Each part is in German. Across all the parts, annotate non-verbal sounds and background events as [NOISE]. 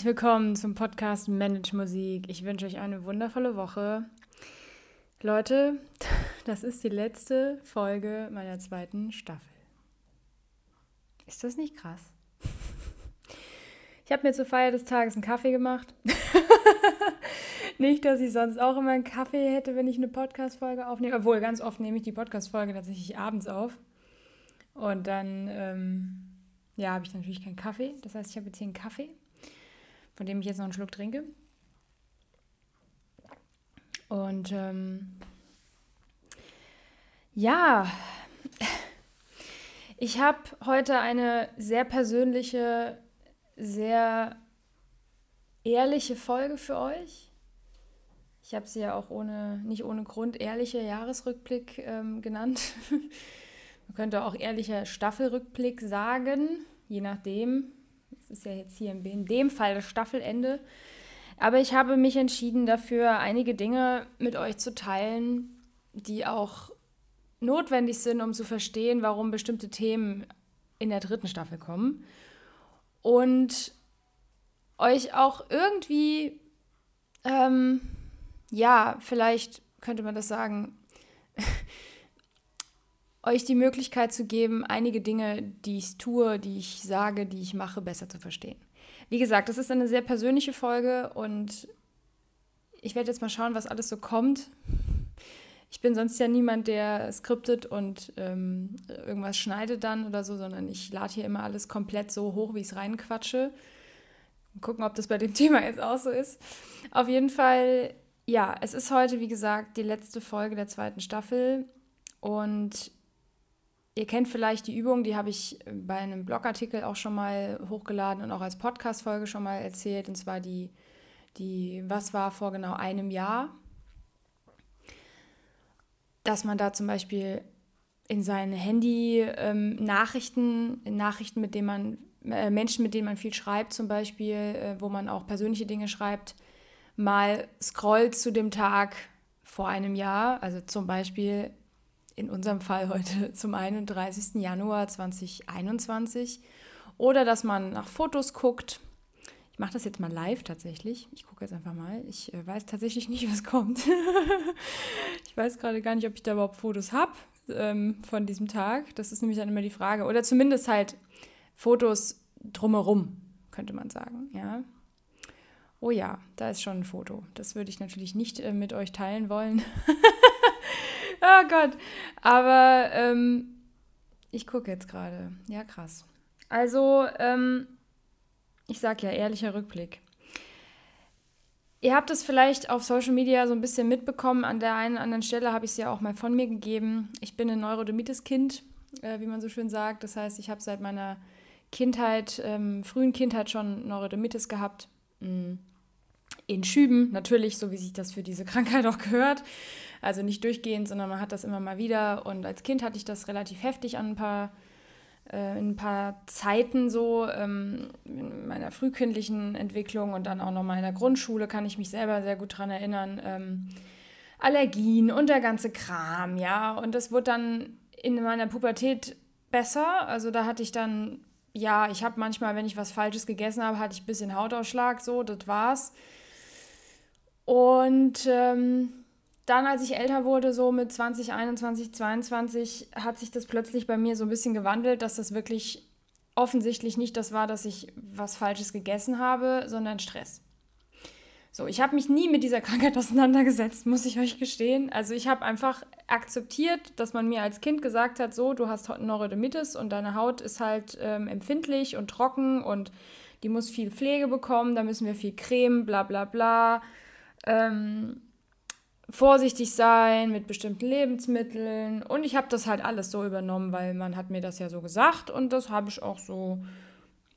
Herzlich willkommen zum Podcast Manage Musik. Ich wünsche euch eine wundervolle Woche. Leute, [LAUGHS] das ist die letzte Folge meiner zweiten Staffel. Ist das nicht krass? Ich habe mir zur Feier des Tages einen Kaffee gemacht. [LAUGHS] nicht, dass ich sonst auch immer einen Kaffee hätte, wenn ich eine Podcast-Folge aufnehme. Obwohl, ganz oft nehme ich die Podcast-Folge tatsächlich abends auf. Und dann, ähm, ja, habe ich natürlich keinen Kaffee. Das heißt, ich habe jetzt hier einen Kaffee von dem ich jetzt noch einen Schluck trinke. Und ähm, ja, ich habe heute eine sehr persönliche, sehr ehrliche Folge für euch. Ich habe sie ja auch ohne, nicht ohne Grund ehrlicher Jahresrückblick ähm, genannt. [LAUGHS] Man könnte auch ehrlicher Staffelrückblick sagen, je nachdem, ist ja jetzt hier in dem Fall das Staffelende. Aber ich habe mich entschieden dafür, einige Dinge mit euch zu teilen, die auch notwendig sind, um zu verstehen, warum bestimmte Themen in der dritten Staffel kommen. Und euch auch irgendwie, ähm, ja, vielleicht könnte man das sagen, [LAUGHS] euch die Möglichkeit zu geben, einige Dinge, die ich tue, die ich sage, die ich mache, besser zu verstehen. Wie gesagt, das ist eine sehr persönliche Folge und ich werde jetzt mal schauen, was alles so kommt. Ich bin sonst ja niemand, der skriptet und ähm, irgendwas schneidet dann oder so, sondern ich lade hier immer alles komplett so hoch, wie ich es reinquatsche. Gucken, ob das bei dem [LAUGHS] Thema jetzt auch so ist. Auf jeden Fall, ja, es ist heute, wie gesagt, die letzte Folge der zweiten Staffel und Ihr kennt vielleicht die Übung, die habe ich bei einem Blogartikel auch schon mal hochgeladen und auch als Podcast-Folge schon mal erzählt, und zwar die, die Was war vor genau einem Jahr? Dass man da zum Beispiel in seine Handy ähm, Nachrichten, Nachrichten, mit denen man, äh, Menschen, mit denen man viel schreibt, zum Beispiel, äh, wo man auch persönliche Dinge schreibt, mal scrollt zu dem Tag vor einem Jahr. Also zum Beispiel in unserem Fall heute [LAUGHS] zum 31. Januar 2021. Oder dass man nach Fotos guckt. Ich mache das jetzt mal live tatsächlich. Ich gucke jetzt einfach mal. Ich äh, weiß tatsächlich nicht, was kommt. [LAUGHS] ich weiß gerade gar nicht, ob ich da überhaupt Fotos habe ähm, von diesem Tag. Das ist nämlich dann immer die Frage. Oder zumindest halt Fotos drumherum, könnte man sagen. Ja. Oh ja, da ist schon ein Foto. Das würde ich natürlich nicht äh, mit euch teilen wollen. [LAUGHS] [LAUGHS] oh Gott. Aber ähm, ich gucke jetzt gerade. Ja, krass. Also, ähm, ich sag ja, ehrlicher Rückblick. Ihr habt es vielleicht auf Social Media so ein bisschen mitbekommen. An der einen oder anderen Stelle habe ich es ja auch mal von mir gegeben. Ich bin ein Neurodermitis-Kind, äh, wie man so schön sagt. Das heißt, ich habe seit meiner Kindheit, ähm, frühen Kindheit schon Neurodermitis gehabt. Mm. In Schüben, natürlich, so wie sich das für diese [LAUGHS] Krankheit auch gehört. Also nicht durchgehend, sondern man hat das immer mal wieder. Und als Kind hatte ich das relativ heftig an ein paar, äh, in ein paar Zeiten so, ähm, in meiner frühkindlichen Entwicklung und dann auch noch mal in der Grundschule kann ich mich selber sehr gut daran erinnern. Ähm, Allergien und der ganze Kram, ja. Und das wurde dann in meiner Pubertät besser. Also da hatte ich dann, ja, ich habe manchmal, wenn ich was Falsches gegessen habe, hatte ich ein bisschen Hautausschlag, so, das war's. Und ähm, dann, als ich älter wurde, so mit 20, 21, 22, hat sich das plötzlich bei mir so ein bisschen gewandelt, dass das wirklich offensichtlich nicht das war, dass ich was Falsches gegessen habe, sondern Stress. So, ich habe mich nie mit dieser [LAUGHS] Krankheit auseinandergesetzt, muss ich euch gestehen. Also ich habe einfach akzeptiert, dass man mir als Kind gesagt hat, so, du hast Neurodermitis und deine Haut ist halt ähm, empfindlich und trocken und die muss viel Pflege bekommen, da müssen wir viel Creme, bla bla bla. Ähm, vorsichtig sein mit bestimmten Lebensmitteln. Und ich habe das halt alles so übernommen, weil man hat mir das ja so gesagt und das habe ich auch so.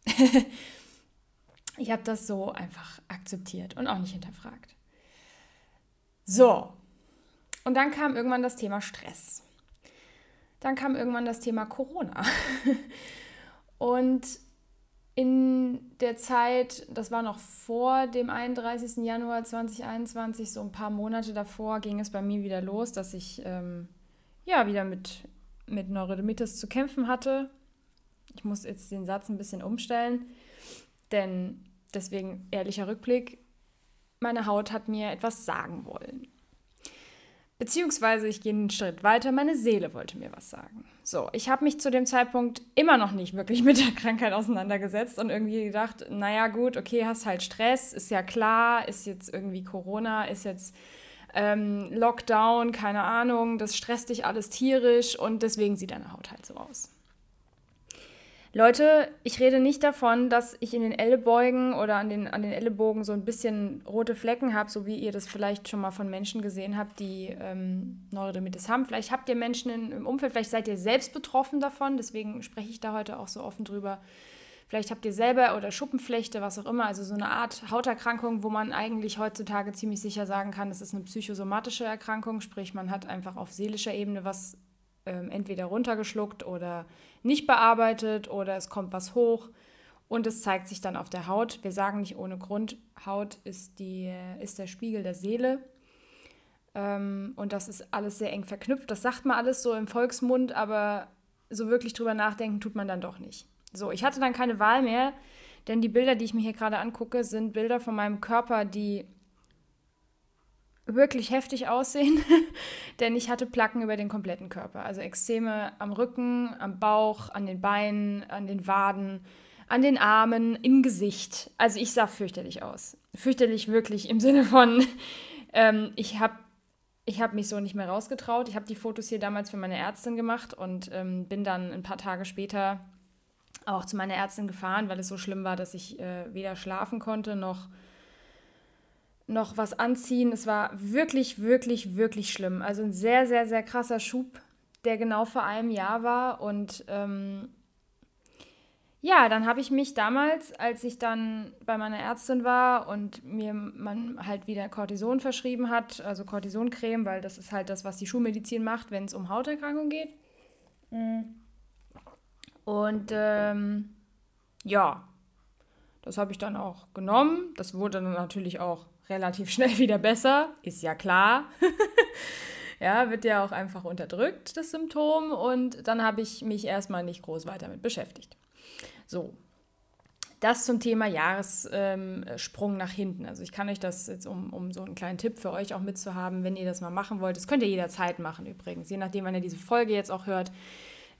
[LAUGHS] ich habe das so einfach akzeptiert und auch nicht hinterfragt. So. Und dann kam irgendwann das Thema Stress. Dann kam irgendwann das Thema Corona. [LAUGHS] und in der Zeit, das war noch vor dem 31. Januar 2021, so ein paar Monate davor, ging es bei mir wieder los, dass ich ähm, ja wieder mit, mit Neurodermitis zu kämpfen hatte. Ich muss jetzt den Satz ein bisschen umstellen, denn Deswegen ehrlicher Rückblick, meine Haut hat mir etwas sagen wollen. Beziehungsweise ich gehe einen Schritt weiter, meine Seele wollte mir was sagen. So, ich habe mich zu dem Zeitpunkt immer noch nicht wirklich mit der Krankheit auseinandergesetzt und irgendwie gedacht, naja gut, okay, hast halt Stress, ist ja klar, ist jetzt irgendwie Corona, ist jetzt ähm, Lockdown, keine Ahnung, das stresst dich alles tierisch und deswegen sieht deine Haut halt so aus. Leute, ich rede nicht davon, dass ich in den Ellbeugen oder an den, an den Ellenbogen so ein bisschen rote Flecken habe, so wie ihr das vielleicht schon mal von Menschen gesehen habt, die ähm, Neurodermitis haben. Vielleicht habt ihr Menschen in, im Umfeld, vielleicht seid ihr selbst betroffen davon, deswegen spreche ich da heute auch so offen drüber. Vielleicht habt ihr selber oder Schuppenflechte, was auch immer, also so eine Art Hauterkrankung, wo man eigentlich heutzutage ziemlich sicher sagen kann, es ist eine psychosomatische Erkrankung, sprich man hat einfach auf seelischer Ebene was ähm, entweder runtergeschluckt oder nicht bearbeitet oder es kommt was hoch und es zeigt sich dann auf der Haut. Wir sagen nicht ohne Grund, Haut ist, die, ist der Spiegel der Seele. Ähm, und das ist alles sehr eng verknüpft. Das sagt man alles so im Volksmund, aber so wirklich drüber nachdenken tut man dann doch nicht. So, ich hatte dann keine Wahl mehr, denn die Bilder, die ich mir hier gerade angucke, sind Bilder von meinem Körper, die wirklich heftig aussehen, [LAUGHS] denn ich hatte Placken über den kompletten Körper. Also Ekzeme am Rücken, am Bauch, an den Beinen, an den Waden, an den Armen, im Gesicht. Also ich sah fürchterlich aus. Fürchterlich wirklich im [LAUGHS] Sinne von, ähm, ich habe ich hab mich so nicht mehr rausgetraut. Ich habe die Fotos hier damals für meine Ärztin gemacht und ähm, bin dann ein paar Tage später auch zu meiner Ärztin gefahren, weil es so schlimm war, dass ich äh, weder schlafen konnte noch noch was anziehen. Es war wirklich, wirklich, wirklich schlimm. Also ein sehr, sehr, sehr krasser Schub, der genau vor einem Jahr war. Und ähm, ja, dann habe ich mich damals, als ich dann bei meiner Ärztin war und mir man halt wieder Cortison verschrieben hat, also Cortisoncreme, weil das ist halt das, was die Schulmedizin macht, wenn es um Hauterkrankung geht. Und ähm, ja, das habe ich dann auch genommen. Das wurde dann natürlich auch relativ [LAUGHS] schnell wieder besser, ist ja klar. [LAUGHS] ja, wird ja auch einfach unterdrückt, das Symptom. Und dann habe ich mich erstmal nicht groß weiter mit beschäftigt. So, das zum Thema Jahressprung nach hinten. Also ich kann euch das jetzt, um, um so einen kleinen Tipp für euch auch mitzuhaben, wenn ihr das mal machen wollt. Das könnt ihr jederzeit machen übrigens, je nachdem, wann ihr diese Folge jetzt auch hört.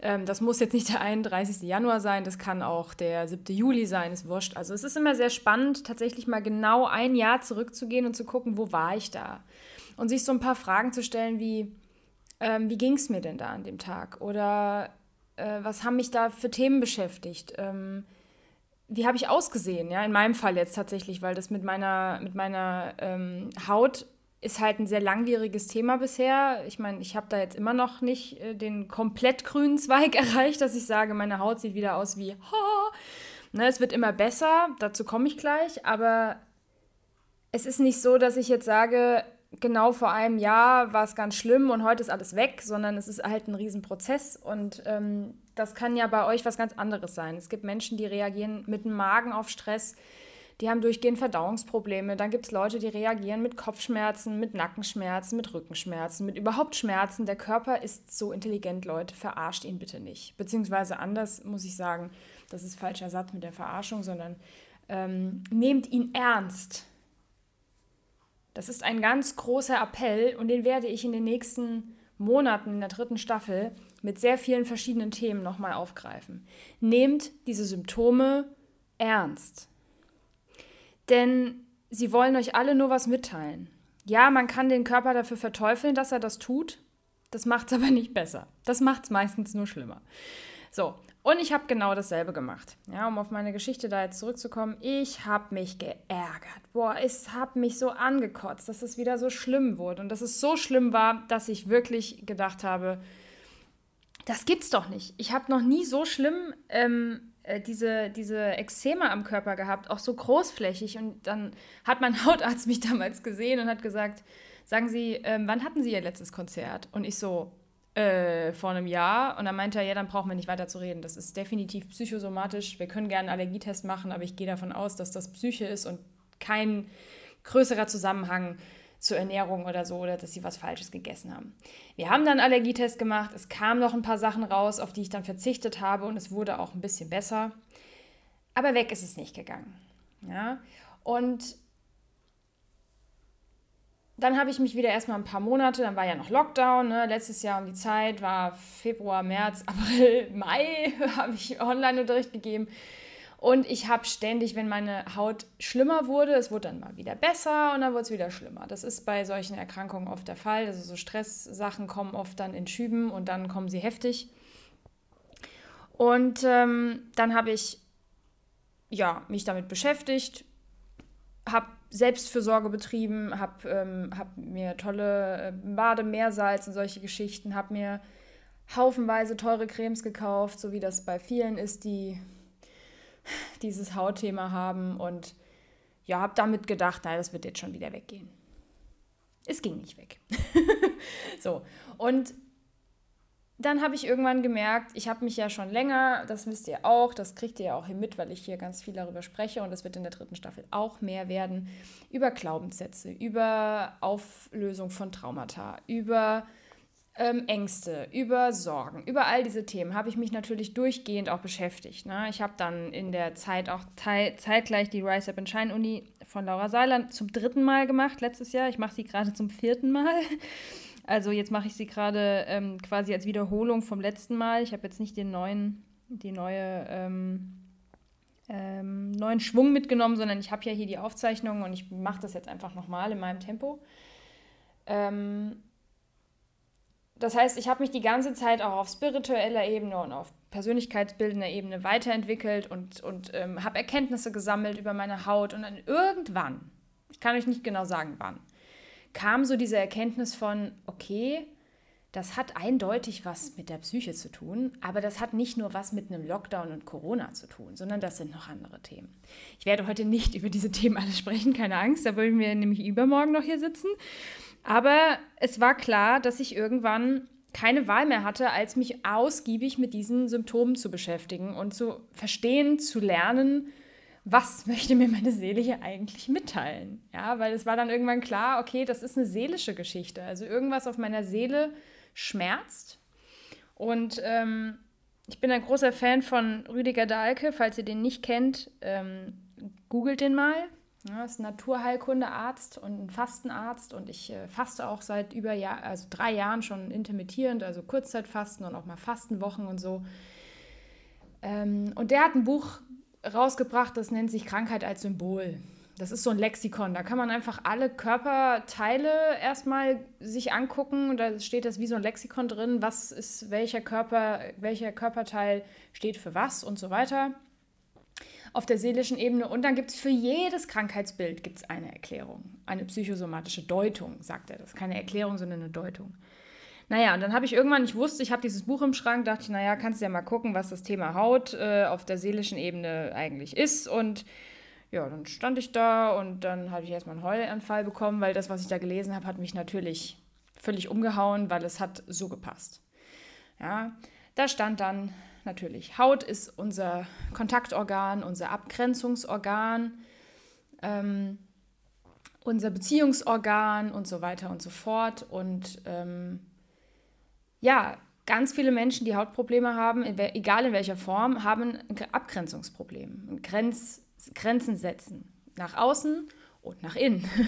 Ähm, das muss jetzt nicht der 31. Januar sein, das kann auch der 7. Juli sein, ist wurscht. Also es ist immer sehr spannend, tatsächlich mal genau ein Jahr zurückzugehen und zu gucken, wo war ich da? Und sich so ein paar Fragen zu stellen wie, ähm, wie ging es mir denn da an dem Tag? Oder äh, was haben mich da für Themen beschäftigt? Ähm, wie habe ich ausgesehen? Ja, in meinem Fall jetzt tatsächlich, weil das mit meiner, mit meiner ähm, Haut ist halt ein sehr langwieriges Thema bisher. Ich meine, ich habe da jetzt immer noch nicht äh, den komplett grünen Zweig [LAUGHS] erreicht, dass ich sage, meine Haut sieht wieder aus wie ha. Ne, es wird immer besser, dazu komme ich gleich, aber es ist nicht so, dass ich jetzt sage, genau vor einem Jahr war es ganz schlimm und heute ist alles weg, sondern es ist halt ein Riesenprozess und ähm, das kann ja bei euch was ganz anderes sein. Es gibt Menschen, die reagieren mit dem Magen auf Stress, die haben durchgehend Verdauungsprobleme. Dann gibt es Leute, die reagieren mit Kopfschmerzen, mit Nackenschmerzen, mit Rückenschmerzen, mit überhaupt Schmerzen. Der Körper ist so intelligent, Leute, verarscht ihn bitte nicht. Beziehungsweise anders muss ich sagen, das ist falscher Satz mit der Verarschung, sondern ähm, nehmt ihn ernst. Das ist ein ganz großer Appell und den werde ich in den nächsten Monaten in der dritten Staffel mit sehr vielen verschiedenen Themen nochmal aufgreifen. Nehmt diese Symptome ernst. Denn sie wollen euch alle nur was mitteilen. Ja, man kann den Körper dafür verteufeln, dass er das tut. Das macht es aber nicht besser. Das macht es meistens nur schlimmer. So, und ich habe genau dasselbe gemacht. Ja, um auf meine Geschichte da jetzt zurückzukommen. Ich habe mich geärgert. Boah, es hat mich so angekotzt, dass es wieder so schlimm wurde. Und dass es so schlimm war, dass ich wirklich gedacht habe, das gibt's doch nicht. Ich habe noch nie so schlimm ähm, äh, diese, diese Ekzeme am Körper gehabt, auch so großflächig. Und dann hat mein [LAUGHS] Hautarzt mich damals gesehen und hat gesagt, sagen Sie, ähm, wann hatten Sie Ihr letztes Konzert? Und ich so, äh, vor einem Jahr. Und dann meinte er, ja, dann brauchen wir nicht weiter zu reden. Das ist definitiv psychosomatisch. Wir können gerne einen Allergietest machen, aber ich gehe davon aus, dass das Psyche ist und kein größerer Zusammenhang zur Ernährung oder so oder dass sie was Falsches gegessen haben. Wir haben dann Allergietest gemacht, es kamen noch ein paar Sachen raus, auf die ich dann verzichtet habe und es wurde auch ein bisschen besser. Aber weg ist es nicht gegangen. Ja, und dann habe ich mich wieder erstmal ein paar Monate, dann war ja noch Lockdown, ne? letztes Jahr um die Zeit war Februar, März, [LAUGHS] April, Mai, [LAUGHS] habe ich Online-Unterricht gegeben. Und ich habe ständig, wenn meine Haut schlimmer wurde, es wurde dann mal wieder besser und dann wurde es wieder schlimmer. Das ist bei solchen Erkrankungen oft der Fall. Also so Stresssachen kommen oft dann in Schüben und dann kommen sie heftig. Und ähm, dann habe ich ja, mich damit beschäftigt, habe Selbstfürsorge betrieben, habe ähm, hab mir tolle äh, Bademeersalz und solche Geschichten, habe mir haufenweise teure Cremes gekauft, so wie das bei vielen ist, die dieses Hautthema haben und ja, habe damit gedacht, naja, das wird jetzt schon wieder weggehen. Es ging nicht weg. [LAUGHS] so, und dann habe ich irgendwann gemerkt, ich habe mich ja schon länger, das wisst ihr auch, das kriegt ihr ja auch hier mit, weil ich hier ganz viel darüber spreche und das wird in der dritten Staffel auch mehr werden, über Glaubenssätze, über Auflösung von Traumata, über ähm, Ängste, über Sorgen, über all diese Themen habe ich mich natürlich durchgehend auch beschäftigt. Ne? Ich habe dann in der Zeit auch zeitgleich die Rise Up and Shine Uni von Laura Seiler zum dritten Mal gemacht letztes Jahr. Ich mache sie gerade zum vierten Mal. [LAUGHS] Also jetzt mache ich sie gerade ähm, quasi als Wiederholung vom letzten Mal. Ich habe jetzt nicht den neuen, die neue, ähm, ähm, neuen Schwung mitgenommen, sondern ich habe ja hier die Aufzeichnung und ich mache das jetzt einfach nochmal in meinem Tempo. Ähm, das heißt, ich habe mich die ganze Zeit auch auf spiritueller Ebene und auf persönlichkeitsbildender Ebene weiterentwickelt und, und ähm, habe Erkenntnisse gesammelt über meine Haut. Und dann irgendwann, ich kann euch nicht genau sagen wann, kam so diese Erkenntnis von, okay, das hat eindeutig was mit der Psyche zu tun, aber das hat nicht nur was mit einem Lockdown und Corona zu tun, sondern das sind noch andere Themen. Ich werde heute nicht [LAUGHS] über diese Themen alle sprechen, keine Angst, da wollen wir nämlich übermorgen noch hier sitzen. Aber es war klar, dass ich irgendwann keine Wahl mehr hatte, als mich ausgiebig mit diesen Symptomen zu beschäftigen und zu verstehen, zu lernen, was [LAUGHS] möchte mir meine Seele hier eigentlich mitteilen? Ja, weil es war dann irgendwann klar, okay, das ist eine seelische Geschichte. Also irgendwas auf meiner Seele schmerzt. Und ähm, ich bin ein großer Fan von Rüdiger Dahlke. Falls ihr den nicht kennt, ähm, googelt den mal. Ja, ist ein Naturheilkundearzt und ein Fastenarzt und ich äh, faste auch seit über Jahr, also drei Jahren schon intermittierend, also Kurzzeitfasten und auch mal Fastenwochen und so. Ähm, und der hat ein Buch rausgebracht, das nennt sich Krankheit als Symbol. Das ist so ein Lexikon. Da kann man einfach alle Körperteile erstmal sich angucken. Und da steht das wie so ein Lexikon drin, was ist welcher Körper, welcher Körperteil steht für was und so weiter. Auf der seelischen Ebene. Und dann gibt es für jedes Krankheitsbild gibt's eine Erklärung. Eine psychosomatische Deutung, sagt er. Das ist keine Erklärung, sondern eine Deutung. Naja, und dann habe ich irgendwann, ich wusste, ich habe dieses Buch im Schrank, dachte ich, naja, kannst du ja mal gucken, was das Thema Haut äh, auf der seelischen Ebene eigentlich ist. Und ja, dann stand ich da und dann habe ich erstmal einen Heulanfall bekommen, weil das, was ich da gelesen habe, hat mich natürlich völlig umgehauen, weil es hat so gepasst. Ja, da stand dann natürlich, Haut ist unser Kontaktorgan, unser Abgrenzungsorgan, ähm, unser Beziehungsorgan und so weiter und so fort. Und ähm, ja, ganz viele Menschen, die Hautprobleme haben, egal in welcher Form, haben ein Abgrenzungsproblem, ein Grenz, Grenzen setzen nach außen und nach innen. [LAUGHS]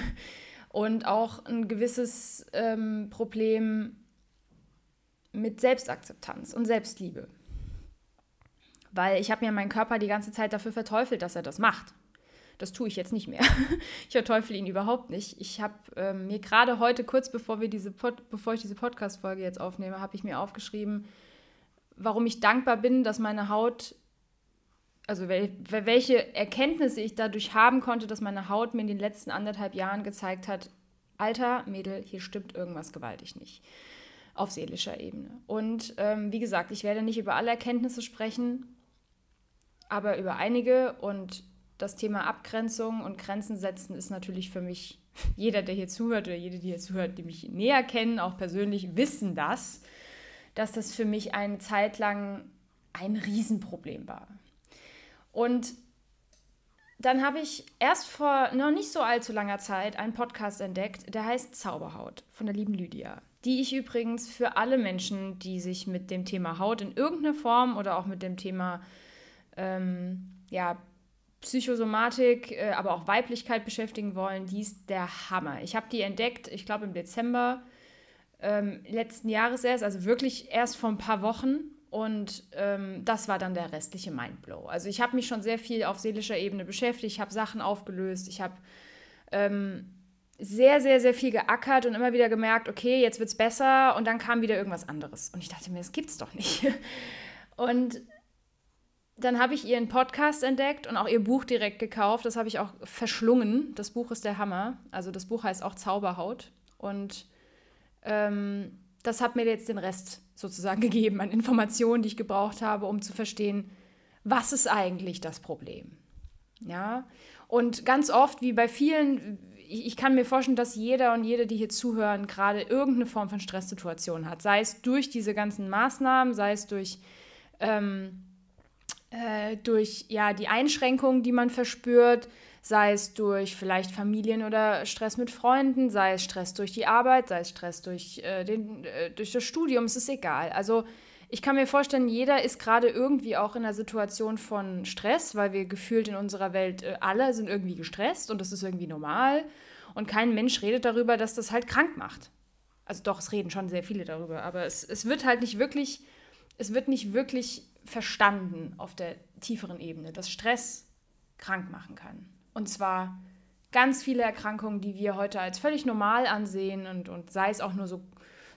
Und auch ein gewisses ähm, Problem mit Selbstakzeptanz und Selbstliebe. Weil ich habe mir meinen Körper die ganze Zeit dafür verteufelt, dass er das macht. Das tue ich jetzt nicht mehr. [LAUGHS] ich verteufel ihn überhaupt nicht. Ich habe ähm, mir gerade heute, kurz bevor, wir diese Pod bevor ich diese Podcast-Folge jetzt aufnehme, habe ich mir aufgeschrieben, warum ich dankbar bin, dass meine Haut, also wel welche Erkenntnisse ich dadurch haben konnte, dass meine Haut mir in den letzten anderthalb Jahren gezeigt hat, alter Mädel, hier stimmt irgendwas gewaltig nicht auf seelischer Ebene. Und ähm, wie gesagt, ich werde nicht über alle Erkenntnisse sprechen, aber über einige und das Thema Abgrenzung und Grenzen setzen ist natürlich für mich, [LAUGHS] jeder, der hier zuhört oder jede, die hier zuhört, die mich näher kennen, auch persönlich, wissen das, dass das für mich eine Zeit lang ein Riesenproblem war. Und dann habe ich erst vor noch nicht so allzu langer Zeit einen Podcast entdeckt, der heißt Zauberhaut von der lieben Lydia, die ich übrigens für alle Menschen, die sich mit dem Thema Haut in irgendeiner Form oder auch mit dem Thema ähm, ja, Psychosomatik, äh, aber auch Weiblichkeit beschäftigen wollen, die ist der Hammer. Ich habe die entdeckt, ich glaube im Dezember ähm, letzten Jahres erst, also wirklich erst vor ein paar Wochen. Und ähm, das war dann der restliche Mindblow. Also ich habe mich schon sehr viel auf seelischer Ebene beschäftigt, ich habe Sachen aufgelöst, ich habe ähm, sehr, sehr, sehr viel geackert und immer wieder gemerkt, okay, jetzt wird es besser und dann kam wieder irgendwas anderes. Und ich dachte mir, das gibt's doch nicht. [LAUGHS] Und dann habe ich ihren Podcast entdeckt und auch ihr Buch direkt gekauft. Das habe ich auch verschlungen. Das Buch ist der Hammer. Also das Buch heißt auch Zauberhaut. Und ähm, das hat mir jetzt den Rest sozusagen [LAUGHS] gegeben an Informationen, die ich gebraucht habe, um zu verstehen, was ist eigentlich das Problem. Ja, und ganz oft, wie bei vielen, ich, ich kann mir vorstellen, dass jeder und jede, die hier zuhören, gerade irgendeine Form von Stresssituation hat. Sei es durch diese ganzen Maßnahmen, sei es durch ähm, äh, durch ja, die Einschränkungen, die man verspürt, sei es durch vielleicht Familien oder Stress mit Freunden, sei es Stress durch die Arbeit, sei es Stress durch, äh, den, äh, durch das Studium, es ist egal. Also ich kann mir vorstellen, jeder ist gerade irgendwie auch in einer Situation von Stress, weil wir gefühlt in unserer Welt äh, alle sind irgendwie gestresst und das ist irgendwie normal. Und kein Mensch redet darüber, dass das halt krank macht. Also doch, es reden schon sehr viele darüber, aber es, es wird halt nicht wirklich, es wird nicht wirklich verstanden auf der tieferen Ebene, dass Stress krank machen kann. Und zwar ganz viele Erkrankungen, die wir heute als völlig normal ansehen und, und sei es auch nur so,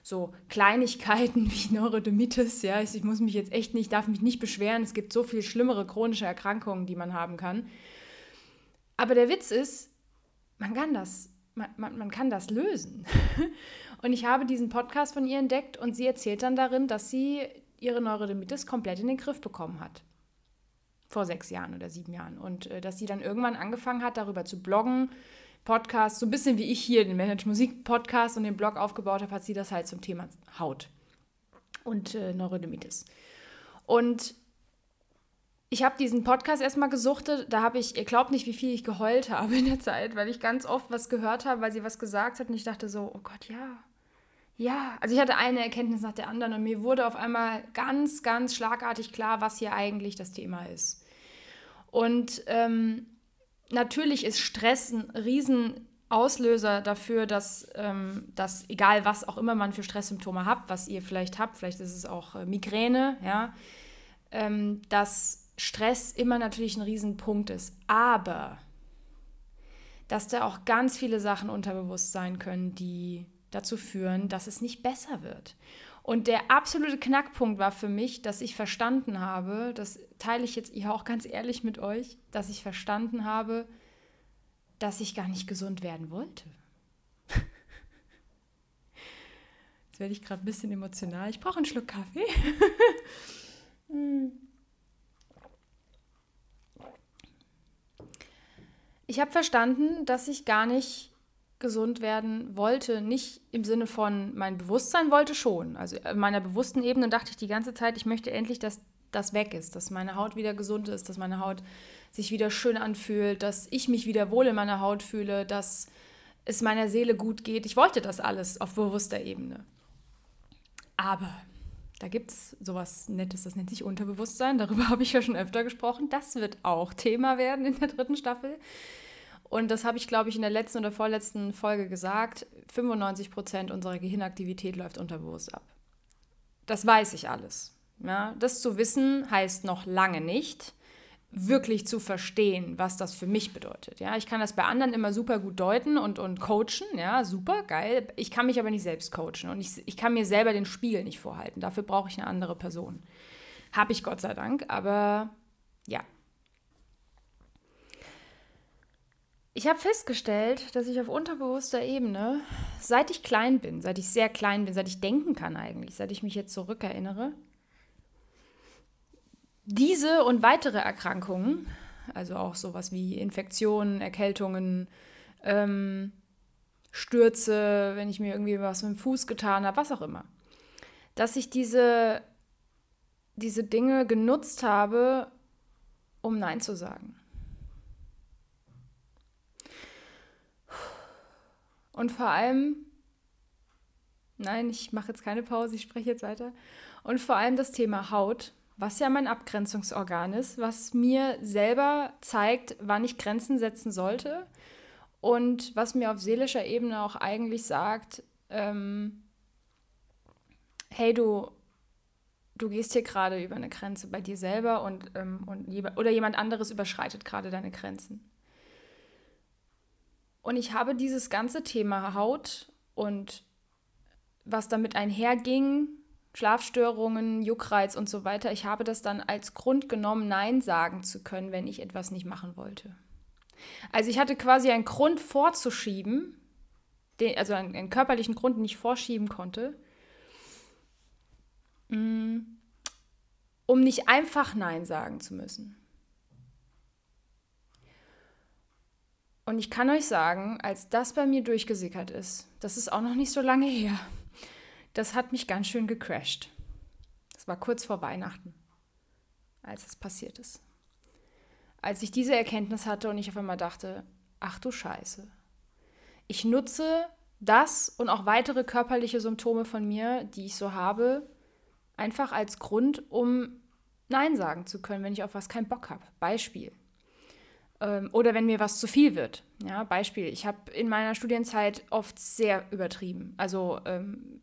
so Kleinigkeiten [LAUGHS] wie Neurodermitis. Ja, ich, ich muss mich jetzt echt nicht, darf mich nicht beschweren. Es gibt so viel schlimmere chronische Erkrankungen, die man haben kann. Aber der Witz ist, man kann das, man, man, man kann das lösen. [LAUGHS] und ich habe diesen Podcast von ihr entdeckt und sie erzählt dann darin, dass sie ihre Neurodermitis komplett in den Griff bekommen hat. Vor sechs Jahren oder sieben Jahren. Und äh, dass sie dann irgendwann angefangen hat, darüber zu bloggen, Podcasts, so ein bisschen wie ich hier den Manage Musik Podcast und den Blog aufgebaut habe, hat sie das halt zum Thema Haut und äh, Neurodermitis. Und ich habe diesen Podcast erstmal gesuchtet, da habe ich, ihr glaubt nicht, wie viel ich geheult habe in der Zeit, weil ich ganz oft was gehört habe, weil sie was gesagt hat und ich dachte so, oh Gott, ja, ja, also ich hatte eine Erkenntnis nach der anderen und mir wurde auf einmal ganz, ganz schlagartig klar, was hier eigentlich das Thema ist. Und ähm, natürlich ist Stress ein Riesenauslöser dafür, dass, ähm, dass egal was auch immer man für Stresssymptome habt, was ihr vielleicht habt, vielleicht ist es auch äh, Migräne, ja, ähm, dass Stress immer natürlich ein Riesenpunkt ist. Aber dass da auch ganz viele Sachen unterbewusst sein können, die dazu führen, dass es nicht besser wird. Und der absolute Knackpunkt war für mich, dass ich verstanden habe, das teile ich jetzt hier auch ganz ehrlich mit euch, dass ich verstanden habe, dass ich gar nicht gesund werden wollte. [LAUGHS] Jetzt werde ich gerade ein bisschen emotional. Ich brauche einen Schluck Kaffee. [LAUGHS] Hm. ich habe verstanden, dass ich gar nicht gesund werden wollte, nicht im Sinne von mein Bewusstsein wollte schon. Also in meiner bewussten Ebene dachte ich die ganze Zeit, ich möchte endlich, dass das weg ist, dass meine Haut wieder gesund ist, dass meine Haut sich wieder schön anfühlt, dass ich mich wieder wohl in meiner Haut fühle, dass es meiner Seele gut geht. Ich wollte das alles auf bewusster Ebene. Aber da gibt es sowas Nettes, das nennt sich Unterbewusstsein. Darüber [LAUGHS] habe ich ja schon öfter gesprochen. Das wird auch Thema werden in der dritten Staffel. Und das habe ich, glaube ich, in der letzten oder vorletzten Folge gesagt. 95 Prozent unserer Gehirnaktivität läuft unterbewusst ab. Das weiß ich alles. Ja, das zu wissen heißt noch lange nicht, wirklich zu verstehen, was das für mich bedeutet. Ja, ich kann das bei anderen immer super gut deuten und, und coachen. Ja, super, geil. Ich kann mich aber nicht selbst coachen und ich, ich kann mir selber den Spiegel nicht vorhalten. Dafür brauche ich eine andere Person. Habe ich Gott sei Dank, aber ja, Ich habe festgestellt, dass ich auf unterbewusster Ebene, seit ich klein bin, seit ich sehr klein bin, seit ich denken kann eigentlich, seit ich mich jetzt zurückerinnere, diese und weitere Erkrankungen, also auch sowas wie Infektionen, Erkältungen, ähm, Stürze, wenn ich mir irgendwie was mit dem Fuß getan habe, was auch immer, dass ich diese, diese Dinge genutzt habe, um Nein zu sagen. Und vor allem, nein, ich mache jetzt keine Pause, ich spreche jetzt weiter. Und vor allem das Thema Haut was ja mein Abgrenzungsorgan ist, was mir selber zeigt, wann ich Grenzen setzen sollte und was mir auf seelischer Ebene auch eigentlich sagt, ähm, hey du, du gehst hier gerade über eine Grenze bei dir selber und, ähm, und oder jemand anderes überschreitet gerade deine Grenzen. Und ich habe dieses ganze Thema Haut und was damit einherging, Schlafstörungen, Juckreiz und so weiter, ich habe das dann als Grund genommen, Nein sagen zu können, wenn ich etwas nicht machen wollte. Also ich hatte quasi einen Grund vorzuschieben, den, also einen, einen, körperlichen Grund, den ich vorschieben konnte, mm, um nicht einfach Nein sagen zu müssen. Und ich kann euch sagen, als das bei mir durchgesickert ist, das ist auch noch nicht so lange her, das hat mich ganz schön gecrashed. Das war kurz vor Weihnachten, als es passiert ist. Als ich diese Erkenntnis hatte und ich auf einmal dachte, ach du Scheiße. Ich nutze das und auch weitere körperliche Symptome von mir, die ich so habe, einfach als Grund, um Nein sagen zu können, wenn ich auf was keinen Bock habe. Beispiel. Ähm, oder wenn mir was zu viel wird. Ja, Beispiel, ich habe in meiner Studienzeit oft sehr übertrieben, also ähm,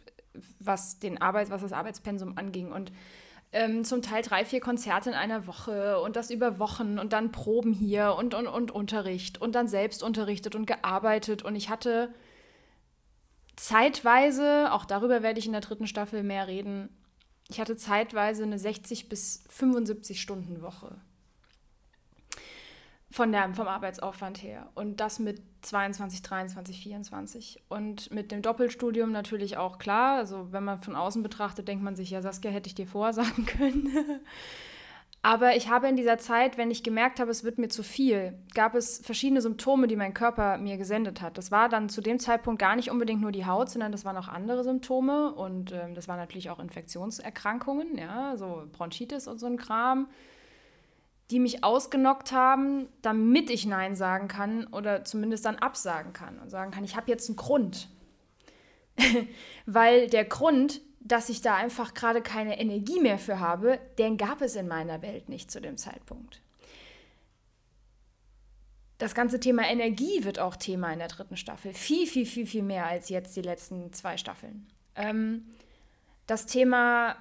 was, den Arbeit, was das Arbeitspensum anging und ähm, zum Teil drei, vier Konzerte in einer Woche und das über Wochen und dann Proben hier und, und, und Unterricht und dann selbst unterrichtet und gearbeitet und ich hatte zeitweise, auch darüber werde ich in der dritten Staffel mehr reden, ich hatte zeitweise eine 60 bis 75 Stunden Woche. Von der, vom Arbeitsaufwand her. Und das mit 22, 23, 24. Und mit dem Doppelstudium natürlich auch klar. Also wenn man von außen betrachtet, denkt man sich, ja, Saskia hätte ich dir vorher sagen [LAUGHS] können. Aber ich habe in dieser Zeit, wenn ich gemerkt habe, es wird mir zu viel, gab es verschiedene Symptome, die mein Körper mir gesendet hat. Das war dann zu dem Zeitpunkt gar nicht unbedingt nur die Haut, sondern das waren auch andere Symptome und ähm, das waren natürlich auch Infektionserkrankungen, ja, so Bronchitis und so ein Kram die mich ausgenockt haben, damit ich Nein sagen kann oder zumindest dann absagen kann und sagen kann, ich habe jetzt einen Grund. [LAUGHS] Weil der Grund, dass ich da einfach gerade keine Energie mehr für habe, den gab es in meiner Welt nicht zu dem Zeitpunkt. Das ganze Thema Energie wird auch Thema in der dritten Staffel. Viel, viel, viel, viel mehr als jetzt die letzten zwei Staffeln. Ähm, das Thema,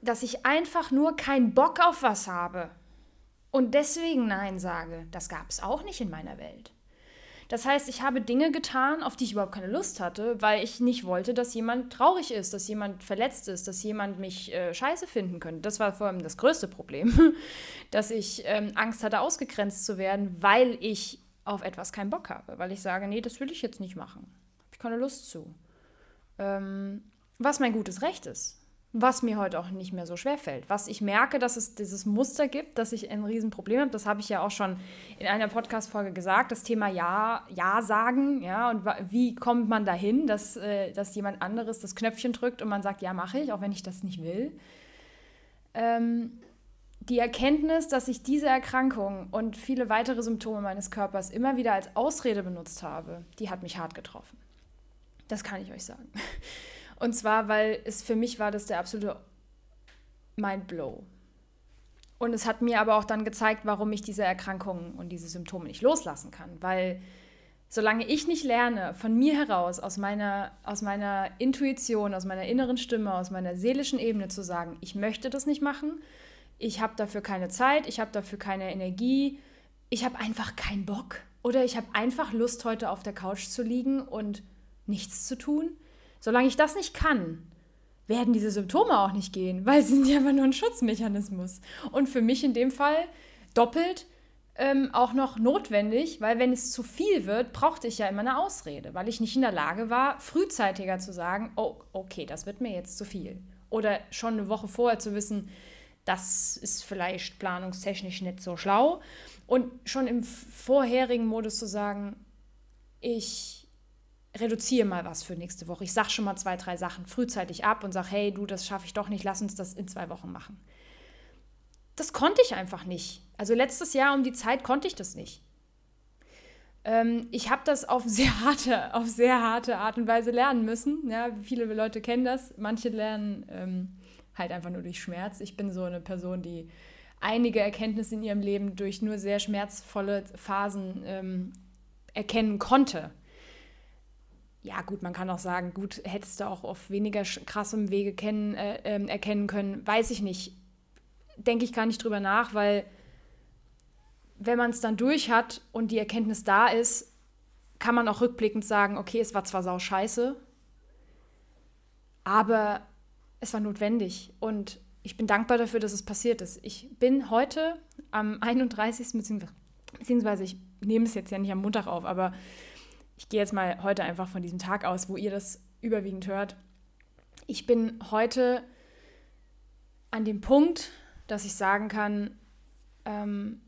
dass ich einfach nur keinen Bock auf was habe und deswegen Nein sage, das gab es auch nicht in meiner Welt. Das heißt, ich habe Dinge getan, auf die ich überhaupt keine Lust hatte, weil ich nicht wollte, dass jemand traurig ist, dass jemand verletzt ist, dass jemand mich äh, scheiße finden könnte. Das war vor allem das größte Problem, [LAUGHS] dass ich ähm, Angst hatte, ausgegrenzt zu werden, weil ich auf etwas keinen Bock habe, weil ich sage, nee, das will ich jetzt nicht machen. Habe ich keine Lust zu. Ähm, was mein gutes Recht ist was mir heute auch nicht mehr so schwer fällt. Was ich merke, dass es dieses Muster gibt, dass ich ein Riesenproblem habe, das habe ich ja auch schon in einer Podcast-Folge gesagt, das Thema Ja, Ja sagen, ja, und wie kommt man dahin, dass, äh, dass jemand anderes das Knöpfchen drückt und man sagt, ja, mache ich, auch wenn ich das nicht will. Ähm, die Erkenntnis, dass ich diese Erkrankung und viele weitere Symptome meines Körpers immer wieder als Ausrede benutzt habe, die hat mich hart getroffen. Das kann ich euch sagen. Und zwar, weil es für mich war das der absolute Mindblow. Und es hat mir aber auch dann gezeigt, warum ich diese Erkrankungen und diese Symptome nicht loslassen kann. Weil solange ich nicht lerne, von mir heraus, aus meiner, aus meiner Intuition, aus meiner inneren Stimme, aus meiner seelischen Ebene zu sagen, ich möchte das nicht machen, ich habe dafür keine Zeit, ich habe dafür keine Energie, ich habe einfach keinen Bock oder ich habe einfach Lust, heute auf der Couch zu liegen und nichts zu tun, Solange ich das nicht kann, werden diese Symptome auch nicht gehen, weil sie [LAUGHS] sind ja immer nur ein Schutzmechanismus. Und für mich in dem Fall doppelt ähm, auch noch notwendig, weil wenn es zu viel wird, brauchte ich ja immer eine Ausrede, weil ich nicht in der Lage war, frühzeitiger zu sagen, oh, okay, das wird mir jetzt zu viel. Oder schon eine Woche vorher zu wissen, das ist vielleicht planungstechnisch nicht so schlau. Und schon im vorherigen Modus zu sagen, ich reduziere mal was für nächste Woche. Ich sage schon mal zwei, drei Sachen frühzeitig ab und sage, hey, du, das schaffe ich doch nicht, lass uns das in zwei Wochen machen. Das konnte ich einfach nicht. Also letztes Jahr um die Zeit konnte ich das nicht. Ähm, ich habe das auf sehr, harte, auf sehr harte Art und Weise lernen müssen. Ja, viele Leute kennen das. Manche lernen ähm, halt einfach nur durch Schmerz. Ich bin so eine Person, die einige Erkenntnisse in ihrem Leben durch nur sehr schmerzvolle Phasen ähm, erkennen konnte. Ja, gut, man kann auch sagen, gut, hättest du auch auf weniger krassem Wege kennen, äh, äh, erkennen können, weiß ich nicht. Denke ich gar nicht drüber nach, weil wenn man es dann durch hat und die Erkenntnis da ist, kann man auch rückblickend sagen, okay, es war zwar sau scheiße, aber es war notwendig und ich bin dankbar dafür, dass es passiert ist. Ich bin heute am 31. beziehungsweise ich nehme es jetzt ja nicht am Montag auf, aber ich gehe jetzt mal heute einfach von diesem Tag aus, wo ihr das überwiegend hört. Ich bin heute an dem Punkt, dass ich sagen kann, ähm,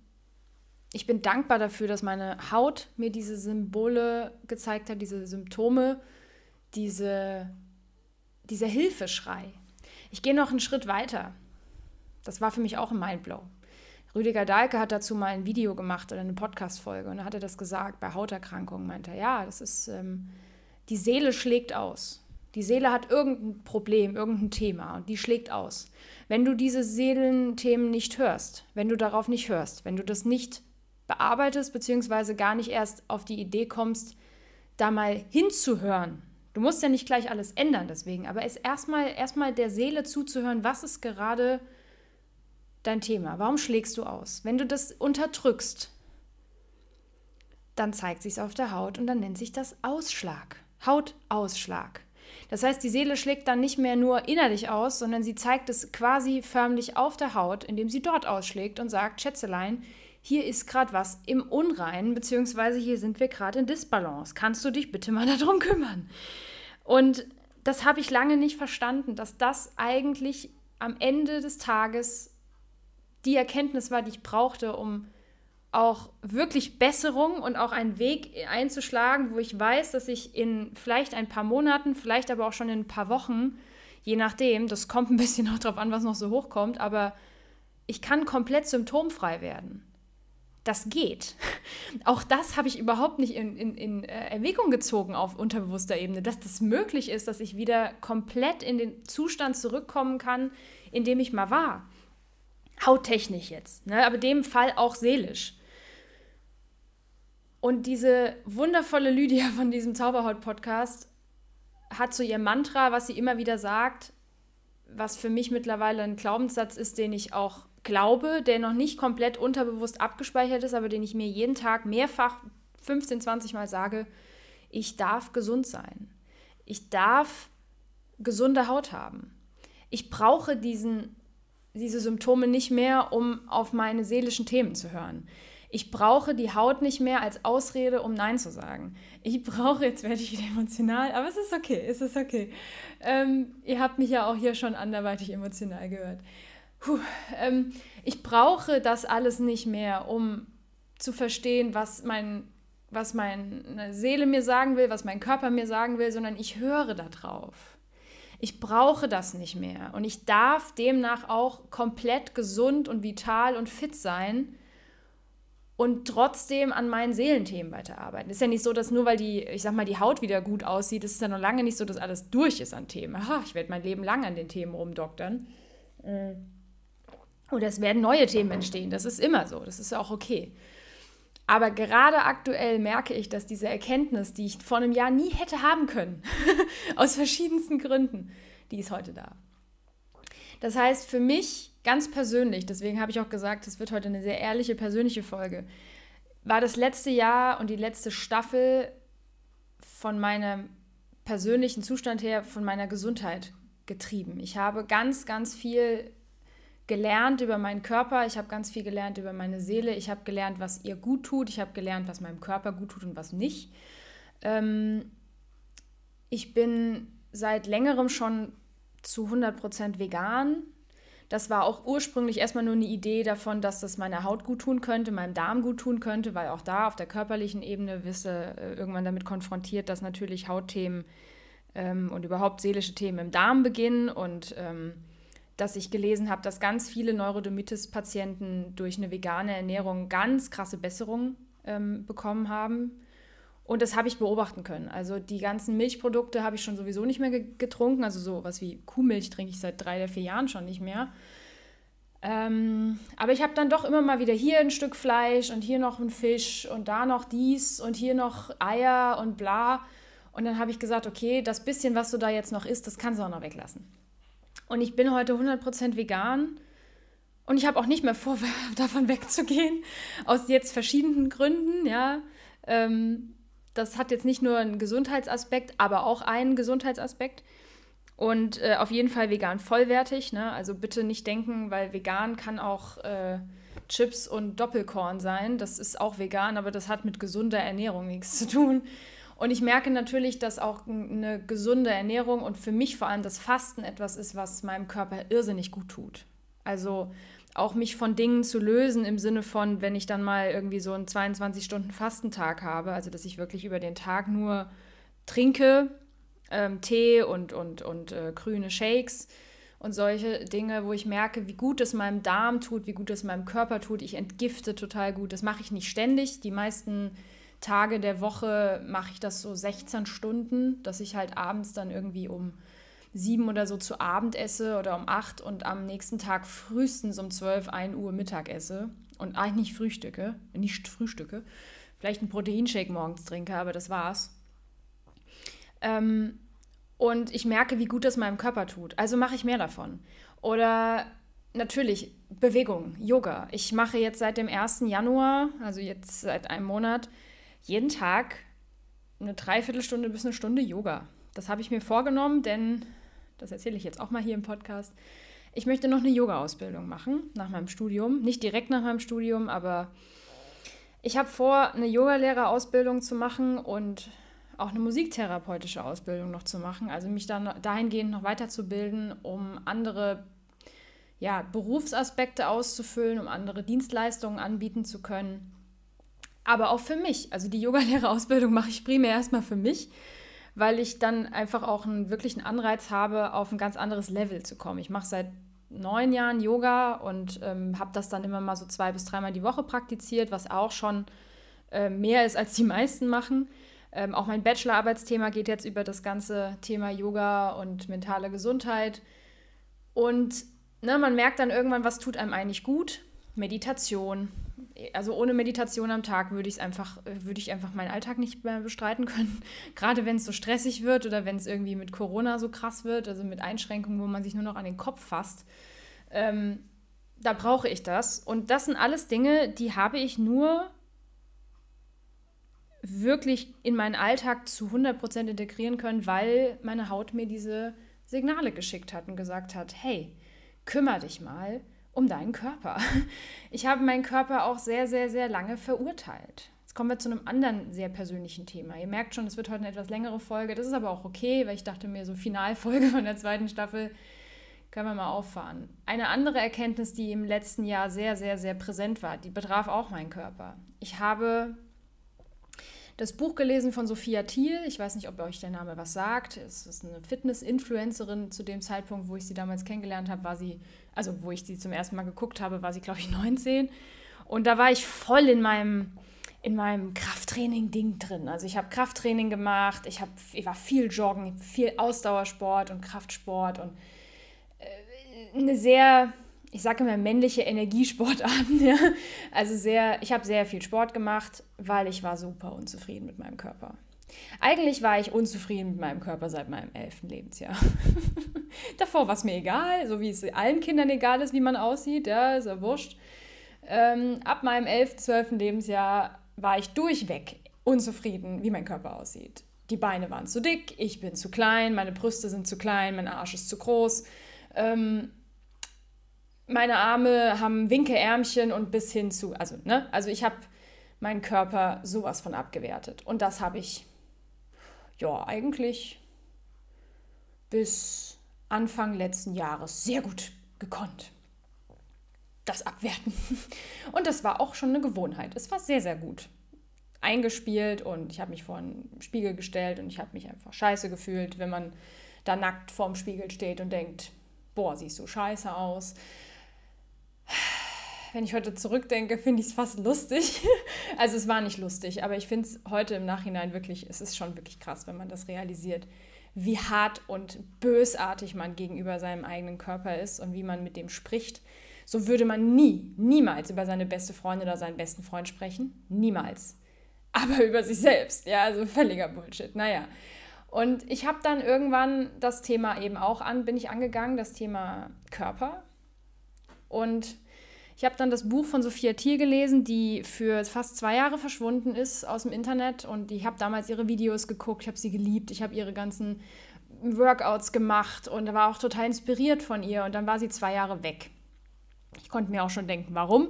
ich bin dankbar dafür, dass meine Haut mir diese Symbole gezeigt hat, diese Symptome, diese, dieser Hilfeschrei. Ich gehe noch einen Schritt weiter. Das war für mich auch ein Mindblow. Rüdiger Dahlke hat dazu mal ein Video gemacht oder eine Podcast-Folge und da hat er das gesagt, bei Hauterkrankungen meinte er, ja, das ist, ähm, die Seele schlägt aus. Die Seele hat irgendein Problem, irgendein Thema und die schlägt aus. Wenn du diese Seelenthemen nicht hörst, wenn du darauf nicht hörst, wenn du das nicht bearbeitest, beziehungsweise gar nicht erst auf die Idee kommst, da mal hinzuhören. Du musst ja nicht gleich alles ändern deswegen, aber es erstmal erstmal der Seele zuzuhören, was ist gerade dein Thema? Warum schlägst du aus? Wenn du das unterdrückst, dann zeigt sich auf der Haut und dann nennt sich das Ausschlag. Hautausschlag. Das heißt, die Seele schlägt dann nicht mehr nur innerlich aus, sondern sie zeigt es quasi förmlich auf der Haut, indem sie dort ausschlägt und sagt, Schätzelein, hier ist gerade was im Unrein, beziehungsweise hier sind wir gerade in Disbalance. Kannst du dich bitte mal [LAUGHS] darum kümmern? Und das habe ich lange nicht verstanden, dass das eigentlich am Ende des Tages die Erkenntnis war, die ich brauchte, um auch wirklich Besserung und auch einen Weg einzuschlagen, wo ich weiß, dass ich in vielleicht ein paar Monaten, vielleicht aber auch schon in ein paar Wochen, je nachdem, das kommt ein bisschen [LAUGHS] noch drauf an, was noch so hochkommt, aber ich kann komplett symptomfrei werden das geht. [LAUGHS] Auch das habe ich überhaupt nicht in, in, in äh, Erwägung gezogen auf unterbewusster Ebene, dass das möglich ist, dass ich wieder komplett in den Zustand zurückkommen kann, in dem ich mal war. Hauttechnisch jetzt, ne? aber dem Fall auch seelisch. Und diese wundervolle Lydia von diesem Zauberhaut-Podcast hat so ihr Mantra, was sie immer wieder sagt, was für mich mittlerweile ein Glaubenssatz ist, den ich auch glaube, der noch nicht komplett unterbewusst abgespeichert ist, aber den ich mir jeden Tag mehrfach 15, 20 Mal sage, ich darf gesund sein. Ich darf gesunde Haut haben. Ich brauche diesen, diese Symptome nicht mehr, um auf meine seelischen Themen zu hören. Ich brauche die Haut nicht mehr als Ausrede, um Nein zu sagen. Ich [LAUGHS] brauche, jetzt werde ich wieder emotional, aber es ist okay, es ist okay. Ähm, ihr habt mich ja auch hier schon anderweitig emotional gehört. Puh, ähm, ich brauche das alles nicht mehr, um zu verstehen, was, mein, was meine Seele mir sagen will, was mein Körper mir sagen will, sondern ich höre darauf. Ich brauche das nicht mehr. Und ich darf demnach auch komplett gesund und vital und fit sein und trotzdem an meinen Seelenthemen weiterarbeiten. Ist ja nicht so, dass nur weil die, ich sag mal, die Haut wieder gut aussieht, ist es ja noch lange nicht so, dass alles durch ist an Themen. Aha, ich werde mein Leben lang an den Themen rumdoktern. Mhm. Oder es werden neue Themen entstehen. Das ist immer so. Das ist auch okay. Aber gerade aktuell merke ich, dass diese Erkenntnis, die ich vor einem Jahr nie hätte haben können, [LAUGHS] aus verschiedensten Gründen, die ist heute da. Das heißt, für mich ganz persönlich, deswegen habe ich auch gesagt, es wird heute eine sehr ehrliche, persönliche Folge, war das letzte Jahr und die letzte Staffel von meinem persönlichen Zustand her, von meiner Gesundheit getrieben. Ich habe ganz, ganz viel gelernt über meinen Körper, ich habe ganz viel gelernt über meine Seele, ich habe gelernt, was ihr gut tut, ich habe gelernt, was meinem Körper gut tut und was nicht. Ähm, ich bin seit längerem schon zu 100% vegan. Das war auch ursprünglich erstmal nur eine Idee davon, dass das meiner Haut gut tun könnte, meinem Darm gut tun könnte, weil auch da auf der körperlichen Ebene du äh, irgendwann damit konfrontiert, dass natürlich Hautthemen ähm, und überhaupt seelische Themen im Darm beginnen und ähm, dass ich gelesen habe, dass ganz viele Neurodermitis-Patienten durch eine vegane Ernährung ganz krasse Besserungen ähm, bekommen haben. Und das habe ich beobachten können. Also die ganzen Milchprodukte habe ich schon sowieso nicht mehr getrunken. Also so was wie Kuhmilch trinke ich seit drei oder vier Jahren schon nicht mehr. Ähm, aber ich habe dann doch immer mal wieder hier ein Stück Fleisch und hier noch ein Fisch und da noch dies und hier noch Eier und bla. Und dann habe ich gesagt, okay, das bisschen, was du da jetzt noch isst, das kannst du auch noch weglassen. Und ich bin heute 100% vegan. Und ich habe auch nicht mehr vor, [LAUGHS] davon wegzugehen, aus jetzt verschiedenen Gründen, ja. Ähm, das hat jetzt nicht nur einen Gesundheitsaspekt, aber auch einen Gesundheitsaspekt. Und äh, auf jeden Fall vegan vollwertig. Ne? Also bitte nicht denken, weil vegan kann auch äh, Chips und Doppelkorn sein. Das ist auch vegan, aber das hat mit gesunder Ernährung nichts zu tun. Und ich merke natürlich, dass auch eine gesunde Ernährung und für mich vor allem das Fasten etwas ist, was meinem Körper irrsinnig gut tut. Also auch mich von Dingen zu lösen im Sinne von, wenn ich dann mal irgendwie so einen 22-Stunden-Fastentag habe, also dass ich wirklich über den Tag nur trinke, ähm, Tee und, und, und äh, grüne Shakes und solche Dinge, wo ich merke, wie gut es meinem Darm tut, wie gut es meinem Körper tut. Ich entgifte total gut. Das mache ich nicht ständig. Die meisten Tage der Woche mache ich das so 16 Stunden, dass ich halt abends dann irgendwie um sieben oder so zu Abend esse oder um acht und am nächsten Tag frühestens um zwölf, ein Uhr Mittag esse und eigentlich nicht frühstücke, nicht frühstücke, vielleicht einen Proteinshake morgens trinke, aber das war's. Ähm, und ich merke, wie gut das meinem Körper tut. Also mache ich mehr davon. Oder natürlich Bewegung, Yoga. Ich mache jetzt seit dem 1. Januar, also jetzt seit einem Monat, jeden Tag eine Dreiviertelstunde bis eine Stunde Yoga. Das habe ich mir vorgenommen, denn das erzähle ich jetzt auch mal hier im Podcast. Ich möchte noch eine Yoga-Ausbildung machen nach meinem Studium. Nicht direkt nach meinem Studium, aber ich habe vor, eine Yogalehrerausbildung zu machen und auch eine musiktherapeutische Ausbildung noch zu machen. Also mich dann dahingehend noch weiterzubilden, um andere ja, Berufsaspekte auszufüllen, um andere Dienstleistungen anbieten zu können. Aber auch für mich. Also die Yogalehrerausbildung [LAUGHS] mache ich primär erstmal für mich weil ich dann einfach auch einen wirklichen Anreiz habe, auf ein ganz anderes Level zu kommen. Ich mache seit neun Jahren Yoga und ähm, habe das dann immer mal so zwei bis dreimal die Woche praktiziert, was auch schon äh, mehr ist, als die meisten machen. Ähm, auch mein Bachelorarbeitsthema geht jetzt über das ganze Thema Yoga und mentale Gesundheit. Und ne, man merkt dann irgendwann, was tut einem eigentlich gut. Meditation, also ohne Meditation am Tag würde ich einfach, würde ich einfach meinen Alltag nicht mehr bestreiten können. [LAUGHS] Gerade wenn es so stressig wird oder wenn es irgendwie mit Corona so krass wird, also mit Einschränkungen, wo man sich nur noch an den Kopf fasst. Ähm, da brauche ich das. Und das sind alles Dinge, die habe ich nur wirklich in meinen Alltag zu 100% integrieren können, weil meine Haut mir diese Signale geschickt hat und gesagt hat, hey, kümmere dich mal um deinen Körper. [LAUGHS] Ich habe meinen Körper auch sehr, sehr, sehr lange verurteilt. Jetzt kommen wir zu einem anderen sehr persönlichen Thema. Ihr merkt schon, es wird heute eine etwas längere Folge. Das ist aber auch okay, weil ich dachte mir, so Finalfolge von der zweiten Staffel können wir mal auffahren. Eine andere Erkenntnis, die im letzten Jahr sehr, sehr, sehr präsent war, die betraf auch meinen Körper. Ich habe das Buch gelesen von Sophia Thiel. Ich weiß nicht, ob euch der Name was sagt. Es ist eine Fitness-Influencerin. Zu dem Zeitpunkt, wo ich sie damals kennengelernt habe, war sie, also wo ich sie zum ersten Mal geguckt habe, war sie, glaube ich, [LAUGHS] 19. Und da war ich voll in meinem, in meinem Krafttraining-Ding drin. Also ich habe Krafttraining gemacht, ich, hab, ich war viel Joggen, viel Ausdauersport und Kraftsport und äh, eine sehr ich sage immer männliche Energiesportarten. [LAUGHS] Ja? Also sehr, ich habe sehr viel Sport gemacht, weil ich war super unzufrieden mit meinem Körper. Eigentlich war ich unzufrieden mit meinem Körper seit meinem elften Lebensjahr. [LAUGHS] Davor war es mir egal, so wie es allen Kindern egal ist, wie man aussieht, ja, ist ja wurscht. Ähm, ab meinem elften, zwölften Lebensjahr war ich durchweg unzufrieden, wie mein Körper aussieht. Die Beine waren zu dick, ich bin zu klein, meine Brüste sind zu klein, mein Arsch ist zu groß. Ähm, meine Arme haben Winkelärmchen und bis hin zu, also, ne? Also ich habe meinen Körper sowas von abgewertet. Und das habe ich, ja, eigentlich bis Anfang letzten Jahres sehr gut gekonnt. Das Abwerten. [LAUGHS] Und das war auch schon eine Gewohnheit. Es war sehr, sehr gut eingespielt und ich habe mich vor einen Spiegel gestellt und ich habe mich einfach scheiße gefühlt, wenn man da nackt vorm Spiegel steht und denkt, boah, siehst du scheiße aus wenn ich heute zurückdenke, finde ich es fast lustig. [LAUGHS] also es war nicht lustig, aber ich finde es heute im Nachhinein wirklich, es ist schon wirklich krass, wenn man das realisiert, wie hart und bösartig man gegenüber seinem eigenen Körper ist und wie man mit dem spricht. So würde man nie, niemals über seine beste Freundin oder seinen besten Freund sprechen. Niemals. Aber [LAUGHS] über sich selbst. Ja, also völliger Bullshit. Naja. Und ich habe dann irgendwann das Thema eben auch an, bin ich angegangen, das Thema Körper. Und ich habe dann das Buch von Sophia Thiel gelesen, die für fast zwei Jahre verschwunden ist aus dem Internet. Und ich habe damals ihre Videos geguckt, ich habe sie geliebt, ich habe ihre ganzen Workouts gemacht und war auch total inspiriert von ihr. Und dann war sie zwei Jahre weg. Ich konnte mir auch schon denken, warum.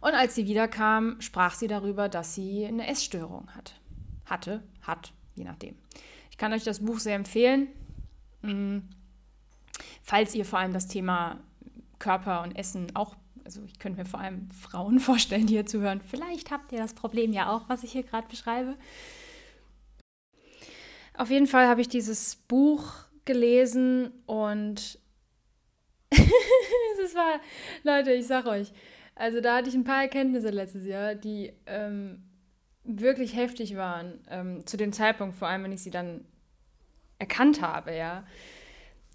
Und als sie wiederkam, sprach sie darüber, dass sie eine Essstörung hat. Hatte, hat, je nachdem. Ich kann euch das Buch sehr empfehlen, mm, falls ihr vor allem das Thema Körper und Essen auch also ich könnte mir vor allem Frauen [LAUGHS] vorstellen, die hier zuhören. Vielleicht habt ihr das Problem ja auch, was ich hier gerade beschreibe. Auf jeden Fall habe ich dieses Buch gelesen und [LAUGHS] es war, Leute, ich sag euch, also da hatte ich ein paar Erkenntnisse letztes Jahr, die ähm, wirklich heftig waren, ähm, zu dem Zeitpunkt, vor allem wenn ich sie dann erkannt habe, ja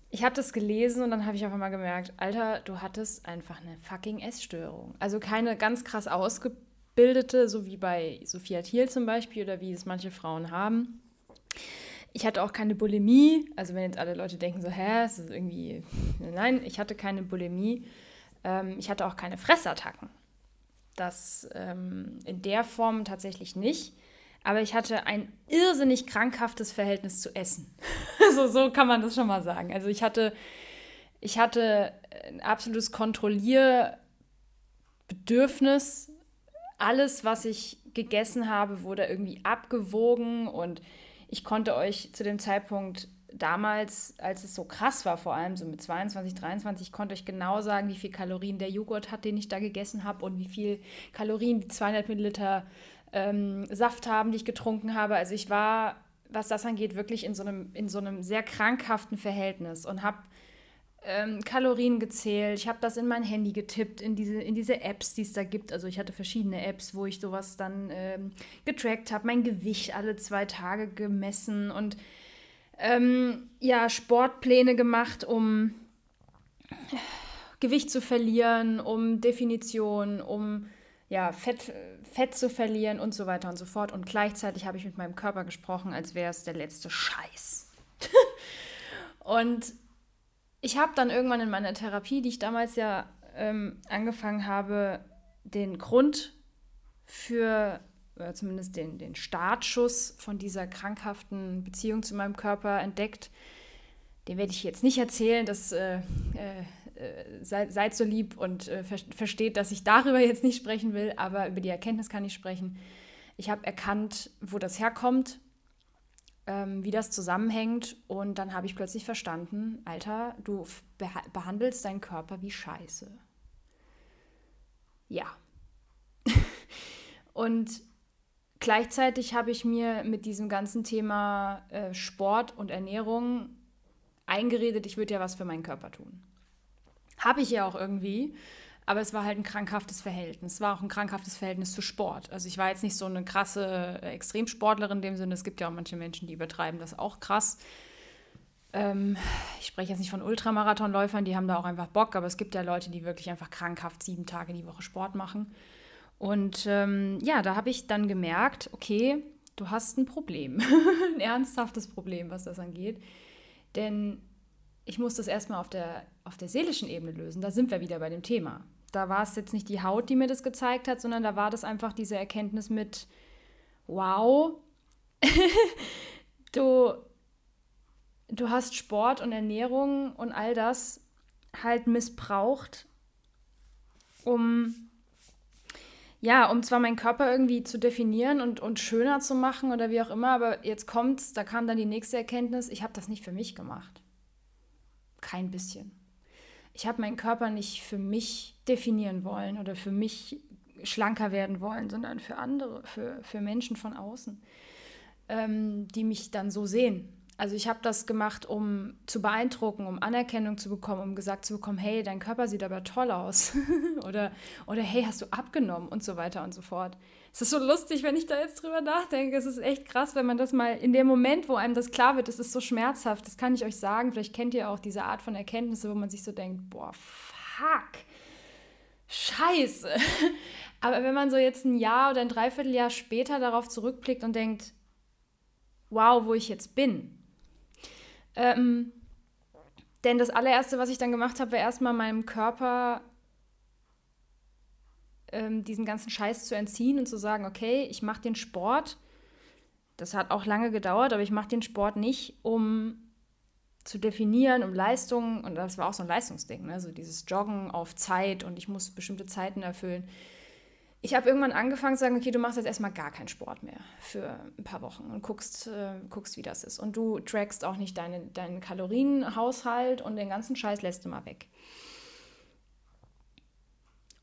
ich habe das gelesen und dann habe ich auf einmal gemerkt, Alter, du hattest einfach eine fucking Essstörung. Also keine ganz krass ausgebildete, so wie bei Sophia Thiel zum Beispiel oder wie es manche Frauen haben. Ich hatte auch keine Bulimie. Also wenn jetzt alle Leute denken so, hä, ist das irgendwie... Nein, ich hatte keine Bulimie. Ähm, ich hatte auch keine Fressattacken. Das ähm, in der Form tatsächlich nicht aber ich hatte ein irrsinnig krankhaftes Verhältnis zu Essen. [LAUGHS] also so kann man das schon mal sagen. Also ich hatte, ich hatte ein absolutes Kontrollierbedürfnis. Alles, was ich gegessen habe, wurde irgendwie abgewogen und ich konnte euch zu dem Zeitpunkt damals, als es so krass war, vor allem so mit 22, 23, konnte ich genau sagen, wie viel Kalorien der Joghurt hat, den ich da gegessen habe und wie viel Kalorien die 200 Milliliter ähm, Saft haben, die ich getrunken habe. Also ich war, was das angeht, wirklich in so einem, in so einem sehr krankhaften Verhältnis und habe ähm, Kalorien gezählt. Ich habe das in mein Handy getippt, in diese, in diese Apps, die es da gibt. Also ich hatte verschiedene Apps, wo ich sowas dann ähm, getrackt habe, mein Gewicht alle zwei Tage gemessen und ähm, ja, Sportpläne gemacht, um Gewicht zu verlieren, um Definition, um ja, Fett, Fett zu verlieren und so weiter und so fort. Und gleichzeitig habe ich mit meinem Körper gesprochen, als wäre es der letzte Scheiß. [LAUGHS] und ich habe dann irgendwann in meiner Therapie, die ich damals ja ähm, angefangen habe, den Grund für, oder zumindest den, den Startschuss von dieser krankhaften Beziehung zu meinem Körper entdeckt. Den werde ich jetzt nicht erzählen, das äh, äh, seid, seid, so lieb und äh, ver versteht, dass ich darüber jetzt nicht sprechen will, aber über die Erkenntnis kann ich sprechen. Ich habe erkannt, wo das herkommt, ähm, wie das zusammenhängt und dann habe ich plötzlich verstanden, Alter, du beh behandelst deinen Körper wie Scheiße. Ja. [LAUGHS] und gleichzeitig habe ich mir mit diesem ganzen Thema äh, Sport und Ernährung eingeredet, ich würde ja was für meinen Körper tun. Habe ich ja auch irgendwie. Aber es war halt ein krankhaftes Verhältnis. Es war auch ein krankhaftes Verhältnis zu Sport. Also ich war jetzt nicht so eine krasse äh, Extremsportlerin in dem Sinne. Es gibt ja auch manche Menschen, die übertreiben das auch krass. Ähm, ich spreche jetzt nicht von Ultramarathonläufern, die haben da auch einfach Bock, aber es gibt ja Leute, die wirklich einfach krankhaft sieben Tage die Woche Sport machen. Und ähm, ja, da habe ich dann gemerkt, okay, du hast ein Problem, [LAUGHS] ein ernsthaftes Problem, was das angeht. Denn ich muss das erstmal auf der, auf der seelischen Ebene lösen. Da sind wir wieder bei dem Thema. Da war es jetzt nicht die Haut, die mir das gezeigt hat, sondern da war das einfach diese Erkenntnis mit, wow, [LAUGHS] du, du hast Sport und Ernährung und all das halt missbraucht, um ja, um zwar meinen Körper irgendwie zu definieren und, und schöner zu machen oder wie auch immer, aber jetzt kommt's, da kam dann die nächste Erkenntnis, ich habe das nicht für mich gemacht. Kein bisschen. Ich habe meinen Körper nicht für mich definieren wollen oder für mich schlanker werden wollen, sondern für andere, für, für Menschen von außen, ähm, die mich dann so sehen. Also ich habe das gemacht, um zu beeindrucken, um Anerkennung zu bekommen, um gesagt zu bekommen, hey, dein Körper sieht aber toll aus. [LAUGHS] oder, oder hey, hast du abgenommen und so weiter und so fort. Es ist so lustig, wenn ich da jetzt drüber nachdenke. Es ist echt krass, wenn man das mal in dem Moment, wo einem das klar wird, es ist so schmerzhaft. Das kann ich euch sagen. Vielleicht kennt ihr auch diese Art von Erkenntnisse, wo man sich so denkt, boah, fuck, scheiße. [LAUGHS] Aber wenn man so jetzt ein Jahr oder ein Dreivierteljahr später darauf zurückblickt und denkt, wow, wo ich jetzt bin. Ähm, denn das allererste, was ich dann gemacht habe, war erstmal meinem Körper ähm, diesen ganzen Scheiß zu entziehen und zu sagen, okay, ich mache den Sport. Das hat auch lange gedauert, aber ich mache den Sport nicht, um zu definieren, um Leistungen, und das war auch so ein Leistungsding, ne? so dieses Joggen auf Zeit und ich muss bestimmte Zeiten erfüllen. Ich habe irgendwann angefangen zu sagen, okay, du machst jetzt erstmal gar keinen Sport mehr für ein paar Wochen und guckst, äh, guckst wie das ist. Und du trackst auch nicht deine, deinen Kalorienhaushalt und den ganzen Scheiß lässt du mal weg.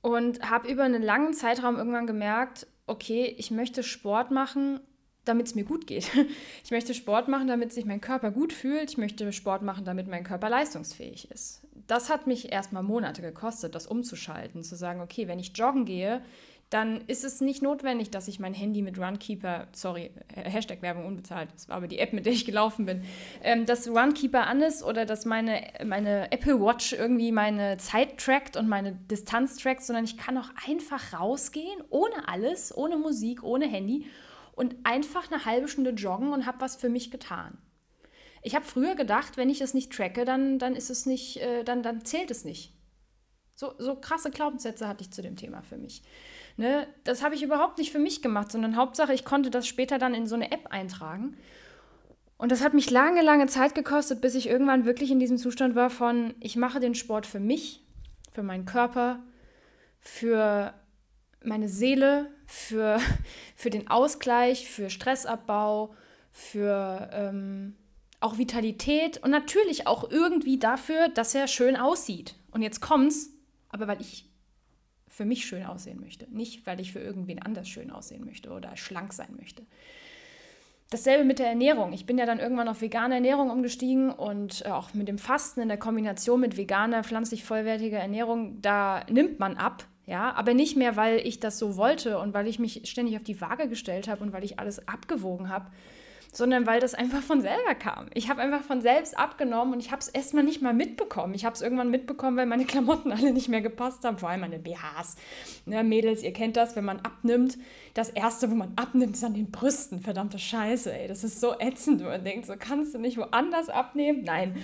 Und habe über einen langen Zeitraum irgendwann gemerkt, okay, ich möchte Sport machen, damit es mir gut geht. [LAUGHS] Ich möchte Sport machen, damit sich mein Körper gut fühlt. Ich möchte Sport machen, damit mein Körper leistungsfähig ist. Das hat mich erstmal Monate gekostet, das umzuschalten, zu sagen, okay, wenn ich joggen gehe, dann ist es nicht notwendig, dass ich mein Handy mit Runkeeper, sorry, Hashtag Werbung unbezahlt, das war aber die App, mit der ich gelaufen bin, ähm, dass Runkeeper an ist oder dass meine, meine Apple Watch irgendwie meine Zeit trackt und meine Distanz trackt, sondern ich kann auch einfach rausgehen, ohne alles, ohne Musik, ohne Handy und einfach eine halbe Stunde joggen und habe was für mich getan. Ich habe früher gedacht, wenn ich es nicht tracke, dann, dann ist es nicht, äh, dann, dann zählt es nicht. So, so krasse Glaubenssätze hatte ich zu dem Thema für mich. Ne? Das habe ich überhaupt nicht für mich gemacht, sondern Hauptsache, ich konnte das später dann in so eine App eintragen. Und das hat mich lange, lange Zeit gekostet, bis ich irgendwann wirklich in diesem Zustand war von, ich mache den Sport für mich, für meinen Körper, für meine Seele, für, [LAUGHS] für den Ausgleich, für Stressabbau, für ähm, auch Vitalität und natürlich auch irgendwie dafür, dass er schön aussieht. Und jetzt kommt's, aber weil ich für mich schön aussehen möchte. Nicht, weil ich für irgendwen anders schön aussehen möchte oder schlank sein möchte. Dasselbe mit der Ernährung. Ich bin ja dann irgendwann auf vegane Ernährung umgestiegen und äh, auch mit dem Fasten in der Kombination mit veganer, pflanzlich vollwertiger Ernährung, da nimmt man ab. Ja, aber nicht mehr, weil ich das so wollte und weil ich mich ständig auf die Waage gestellt habe und weil ich alles abgewogen habe, sondern weil das einfach von selber kam. Ich habe einfach von selbst abgenommen und ich habe es erstmal nicht mal mitbekommen. Ich habe es irgendwann mitbekommen, weil meine [LAUGHS] Klamotten alle nicht mehr gepasst haben, vor allem meine BHs. Ne, Mädels, ihr kennt das, wenn man abnimmt. Das Erste, wo man abnimmt, ist an den Brüsten. Verdammte Scheiße, ey. Das ist so ätzend. Man denkt, so kannst du nicht woanders abnehmen. Nein.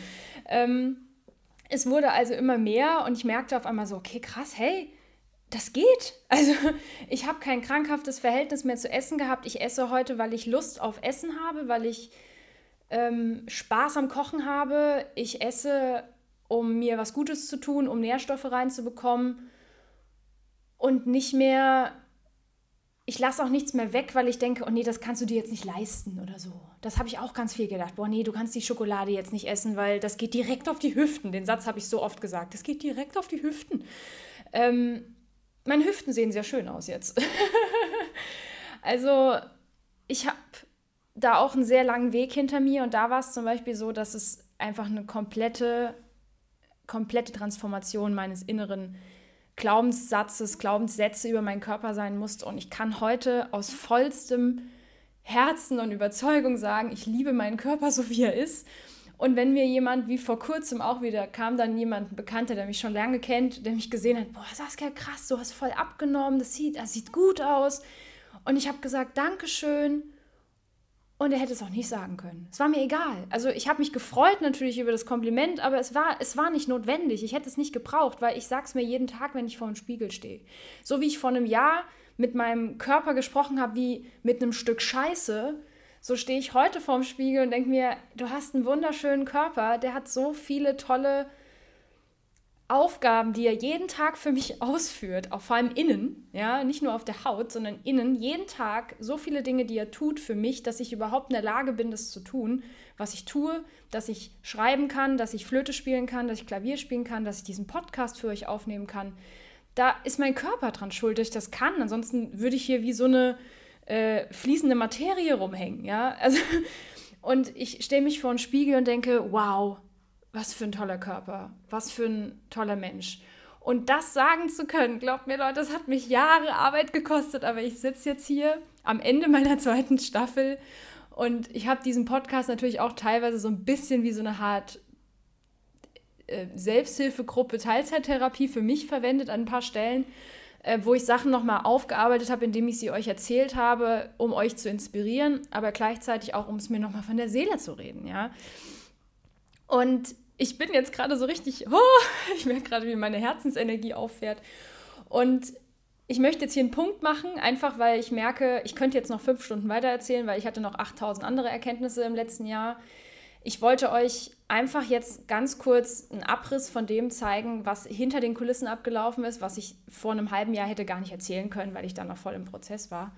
Ähm, es wurde also immer mehr und ich merkte auf einmal so, okay, krass, hey, das geht. [LAUGHS] Also ich habe kein krankhaftes Verhältnis mehr zu Essen gehabt. Ich esse heute, weil ich Lust auf Essen habe, weil ich ähm, Spaß am Kochen habe. Ich esse, um mir was Gutes zu tun, um Nährstoffe reinzubekommen. Und nicht mehr, ich lasse auch nichts mehr weg, weil ich denke, oh nee, das kannst du dir jetzt nicht leisten oder so. Das habe ich auch ganz viel gedacht. Boah, nee, du kannst die Schokolade jetzt nicht essen, weil das geht direkt auf die Hüften. Den Satz habe ich so oft gesagt. Das geht direkt auf die Hüften. Ähm, meine Hüften sehen sehr schön aus jetzt. [LAUGHS] also ich habe da auch einen sehr langen Weg hinter mir und da war es zum Beispiel so, dass es einfach eine komplette, komplette Transformation meines inneren Glaubenssatzes, Glaubenssätze über meinen Körper sein musste. Und ich kann heute aus vollstem Herzen und Überzeugung sagen, ich liebe meinen Körper so, wie er ist. Und wenn mir jemand, wie vor kurzem auch wieder, kam dann jemand, ein Bekannter, der mich schon lange kennt, der mich gesehen hat, boah, Saskia, krass, du hast voll abgenommen, das sieht, das sieht gut aus. Und ich habe gesagt, Dankeschön. Und er hätte es auch nicht sagen können. Es war mir egal. Also ich habe mich gefreut natürlich über das Kompliment, aber es war, es war nicht notwendig. Ich hätte es nicht gebraucht, weil ich sage es mir jeden Tag, wenn ich vor dem Spiegel stehe. So wie ich vor einem Jahr mit meinem Körper gesprochen habe, wie mit einem Stück Scheiße, so stehe ich heute vorm Spiegel und denke mir, du hast einen wunderschönen Körper, der hat so viele tolle Aufgaben, die er jeden Tag für mich [LAUGHS] ausführt, auch vor allem innen, ja, nicht nur auf der Haut, sondern innen, jeden Tag so viele Dinge, die er tut für mich, dass ich überhaupt in der Lage bin, das zu tun, was ich tue, dass ich schreiben kann, dass ich Flöte spielen kann, dass ich Klavier spielen kann, dass ich diesen Podcast für euch aufnehmen kann. Da ist mein Körper dran schuld, dass ich das kann. Ansonsten würde ich hier wie so eine äh, fließende Materie rumhängen, ja. [LAUGHS] Also, Und ich stehe mich vor einen Spiegel und denke, wow, was für ein toller Körper, was für ein toller Mensch. Und das sagen zu können, glaubt mir Leute, das hat mich Jahre Arbeit gekostet, aber ich sitze jetzt hier am Ende meiner [LAUGHS] zweiten Staffel und ich habe diesen Podcast natürlich auch teilweise so ein bisschen wie so eine Art äh, Selbsthilfegruppe, Teilzeittherapie für mich verwendet an ein paar Stellen, wo ich Sachen nochmal aufgearbeitet habe, indem ich sie euch erzählt habe, um euch zu inspirieren, aber gleichzeitig auch, um es mir nochmal von der Seele zu reden, ja. Und ich bin jetzt gerade so richtig, [LAUGHS] oh, ich merke gerade, wie meine Herzensenergie auffährt. Und ich möchte jetzt hier einen Punkt machen, einfach weil ich merke, ich könnte jetzt noch fünf Stunden weiter erzählen, weil ich hatte noch 8000 andere Erkenntnisse im letzten Jahr. Ich wollte euch einfach jetzt ganz kurz einen Abriss von dem zeigen, was hinter den Kulissen abgelaufen ist, was ich vor einem halben Jahr hätte gar nicht erzählen können, weil ich dann noch voll im Prozess war.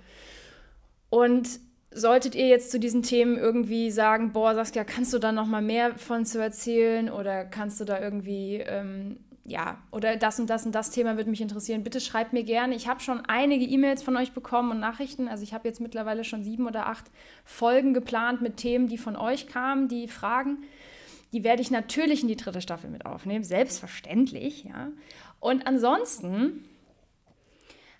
Und solltet ihr jetzt zu diesen Themen irgendwie sagen, boah, Saskia, kannst du da noch mal mehr von zu erzählen oder kannst du da irgendwie ähm, ja, oder das und das und das Thema würde mich interessieren, bitte schreibt mir gerne. Ich habe schon einige E-Mails von euch bekommen und Nachrichten. Also ich habe jetzt mittlerweile schon sieben oder acht Folgen geplant mit Themen, die von euch kamen, die Fragen. Die werde ich natürlich in die dritte Staffel mit aufnehmen, selbstverständlich, ja. Und ansonsten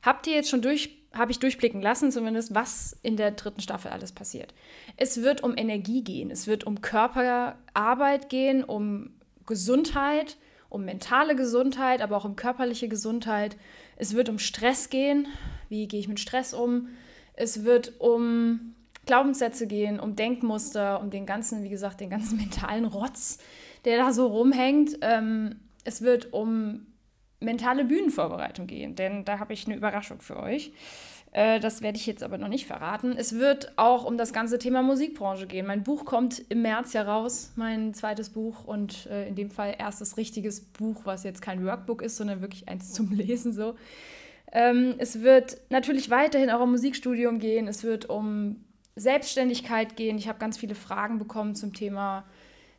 habt ihr jetzt schon durch, habe ich durchblicken lassen, zumindest, was in der dritten Staffel alles passiert. Es wird um Energie gehen, es wird um Körperarbeit gehen, um Gesundheit, um mentale Gesundheit, aber auch um körperliche Gesundheit. Es wird um Stress gehen. Wie gehe ich mit Stress um? Es wird um Glaubenssätze gehen, um Denkmuster, um den ganzen, wie gesagt, den ganzen [LAUGHS] mentalen Rotz, der da so rumhängt. Ähm, es wird um mentale Bühnenvorbereitung gehen, denn da habe ich eine Überraschung für euch. Äh, das werde ich jetzt aber noch nicht verraten. Es wird auch um das ganze Thema Musikbranche gehen. Mein Buch kommt im März ja raus, mein zweites Buch und äh, in dem Fall erstes richtiges Buch, was jetzt kein Workbook ist, sondern wirklich eins zum [LAUGHS] Lesen so. Ähm, es wird natürlich weiterhin auch um Musikstudium gehen. Es wird um Selbstständigkeit gehen. Ich habe ganz viele Fragen bekommen zum Thema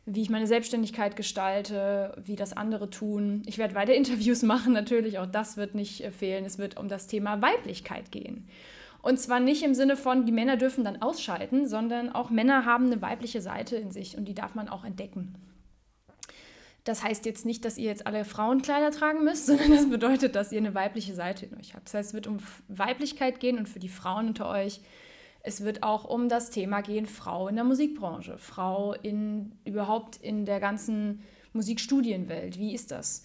wie ich meine Selbstständigkeit gestalte, wie das andere tun. Ich werde weiter [LAUGHS] Interviews machen, natürlich, auch das wird nicht äh, fehlen. Es wird um das Thema Weiblichkeit gehen. Und zwar nicht im Sinne von, die Männer dürfen dann ausschalten, sondern auch Männer haben eine weibliche Seite in sich und die darf man auch entdecken. Das heißt jetzt nicht, dass ihr jetzt alle Frauenkleider tragen müsst, [LAUGHS] sondern das bedeutet, dass ihr eine weibliche Seite in euch habt. Das heißt, es wird um Weiblichkeit gehen und für die Frauen unter euch es wird auch um das Thema gehen, Frau in der Musikbranche, Frau in überhaupt in der ganzen Musikstudienwelt. Wie ist das?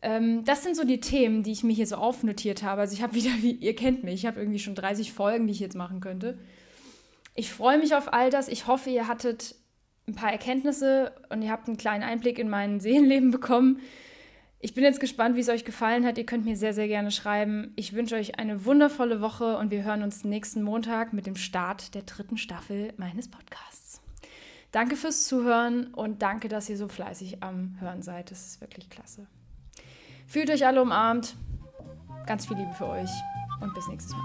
Ähm, das sind so die Themen, die ich mir hier so aufnotiert habe. Also ich habe wieder, [LAUGHS] wie ihr kennt mich, ich habe irgendwie schon 30 Folgen, die ich jetzt machen könnte. Ich freue mich auf all das. Ich hoffe, ihr hattet ein paar Erkenntnisse und ihr habt einen kleinen Einblick in mein Seelenleben bekommen. Ich bin jetzt gespannt, wie es euch gefallen hat. Ihr könnt mir sehr, sehr gerne schreiben. Ich wünsche euch eine wundervolle Woche und wir hören uns nächsten Montag mit dem Start der dritten Staffel meines Podcasts. Danke fürs Zuhören und danke, dass ihr so fleißig am Hören seid. Das ist wirklich klasse. Fühlt euch alle umarmt. Ganz viel Liebe für euch und bis nächstes Mal.